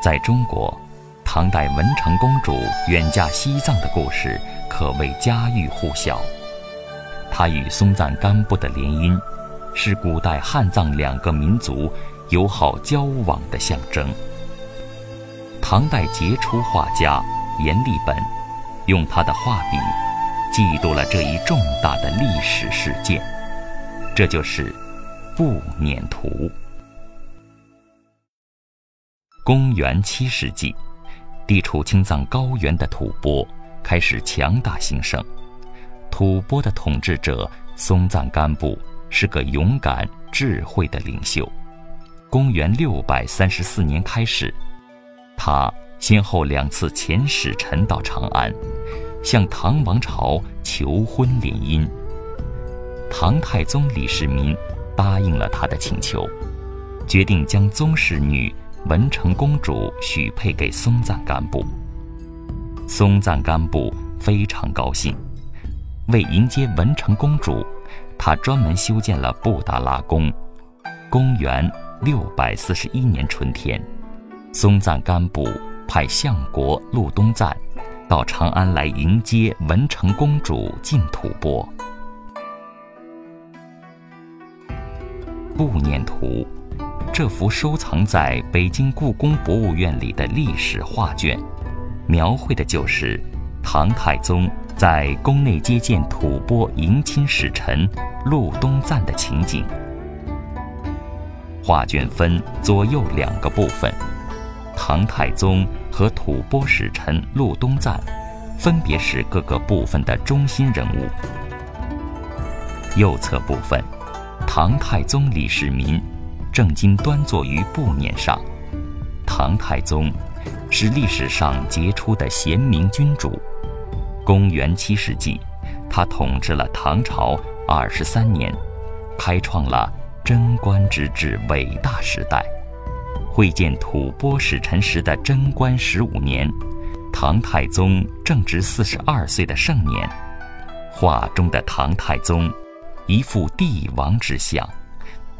在中国，唐代文成公主远嫁西藏的故事可谓家喻户晓。她与松赞干布的联姻，是古代汉藏两个民族友好交往的象征。唐代杰出画家阎立本，用他的画笔，记录了这一重大的历史事件，这就是《步辇图》。公元七世纪，地处青藏高原的吐蕃开始强大兴盛。吐蕃的统治者松赞干布是个勇敢、智慧的领袖。公元六百三十四年开始，他先后两次遣使臣到长安，向唐王朝求婚联姻。唐太宗李世民答应了他的请求，决定将宗室女。文成公主许配给松赞干布，松赞干布非常高兴。为迎接文成公主，他专门修建了布达拉宫。公元六百四十一年春天，松赞干布派相国禄东赞到长安来迎接文成公主进吐蕃。步辇图。这幅收藏在北京故宫博物院里的历史画卷，描绘的就是唐太宗在宫内接见吐蕃迎亲使臣禄东赞的情景。画卷分左右两个部分，唐太宗和吐蕃使臣禄东赞分别是各个部分的中心人物。右侧部分，唐太宗李世民。正襟端坐于步辇上，唐太宗是历史上杰出的贤明君主。公元七世纪，他统治了唐朝二十三年，开创了贞观之治伟大时代。会见吐蕃使臣时的贞观十五年，唐太宗正值四十二岁的盛年。画中的唐太宗，一副帝王之相。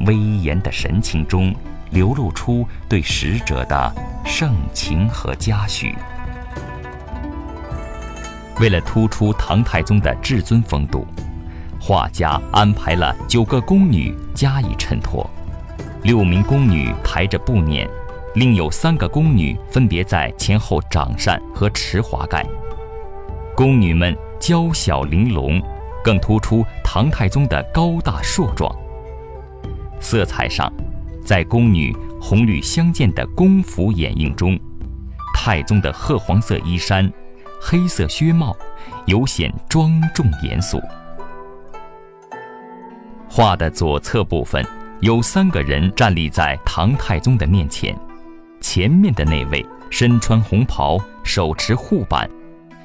威严的神情中，流露出对使者的盛情和嘉许。为了突出唐太宗的至尊风度，画家安排了九个宫女加以衬托。六名宫女抬着步辇，另有三个宫女分别在前后掌扇和持华盖。宫女们娇小玲珑，更突出唐太宗的高大硕壮。色彩上，在宫女红绿相间的宫服掩映中，太宗的褐黄色衣衫、黑色靴帽，尤显庄重严肃。画的左侧部分有三个人站立在唐太宗的面前，前面的那位身穿红袍，手持护板，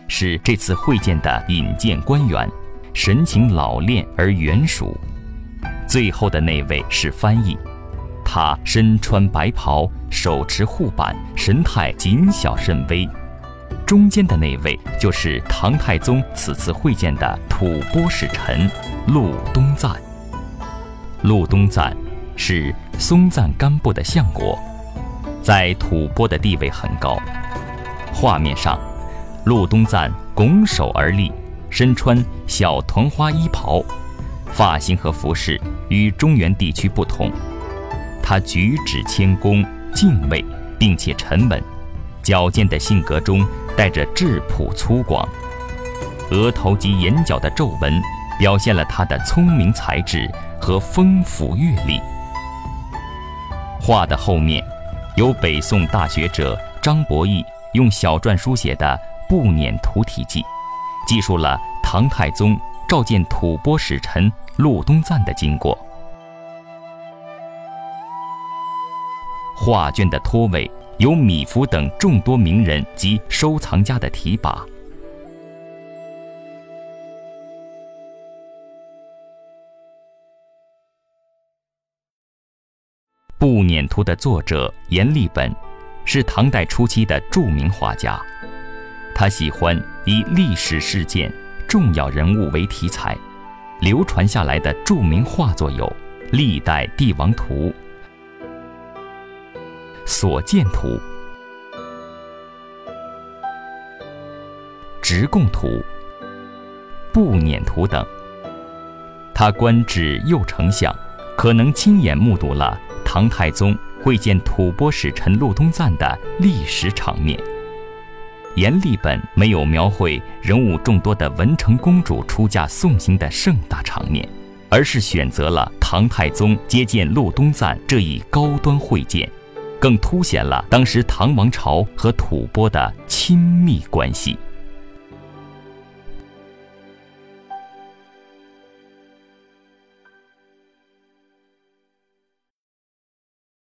是这次会见的引荐官员，神情老练而圆熟。最后的那位是翻译，他身穿白袍，手持护板，神态谨小慎微。中间的那位就是唐太宗此次会见的吐蕃使臣禄东赞。禄东赞是松赞干布的相国，在吐蕃的地位很高。画面上，禄东赞拱手而立，身穿小团花衣袍。发型和服饰与中原地区不同，他举止谦恭、敬畏，并且沉稳，矫健的性格中带着质朴粗犷。额头及眼角的皱纹表现了他的聪明才智和丰富阅历。画的后面，有北宋大学者张伯义用小篆书写的《步辇图题记》，记述了唐太宗召见吐蕃使臣。禄东赞的经过。画卷的托尾有米芾等众多名人及收藏家的题跋。《步辇图》的作者阎立本，是唐代初期的著名画家。他喜欢以历史事件、重要人物为题材，流传下来的著名画作有历代帝王图。所见图。直贡图、步辇图等。他官至右丞相，可能亲眼目睹了唐太宗会见吐蕃使臣禄东赞的历史场面。阎立本没有描绘人物众多的文成公主出嫁送行的盛大场面，而是选择了唐太宗接见禄东赞这一高端会见，更凸显了当时唐王朝和吐蕃的亲密关系。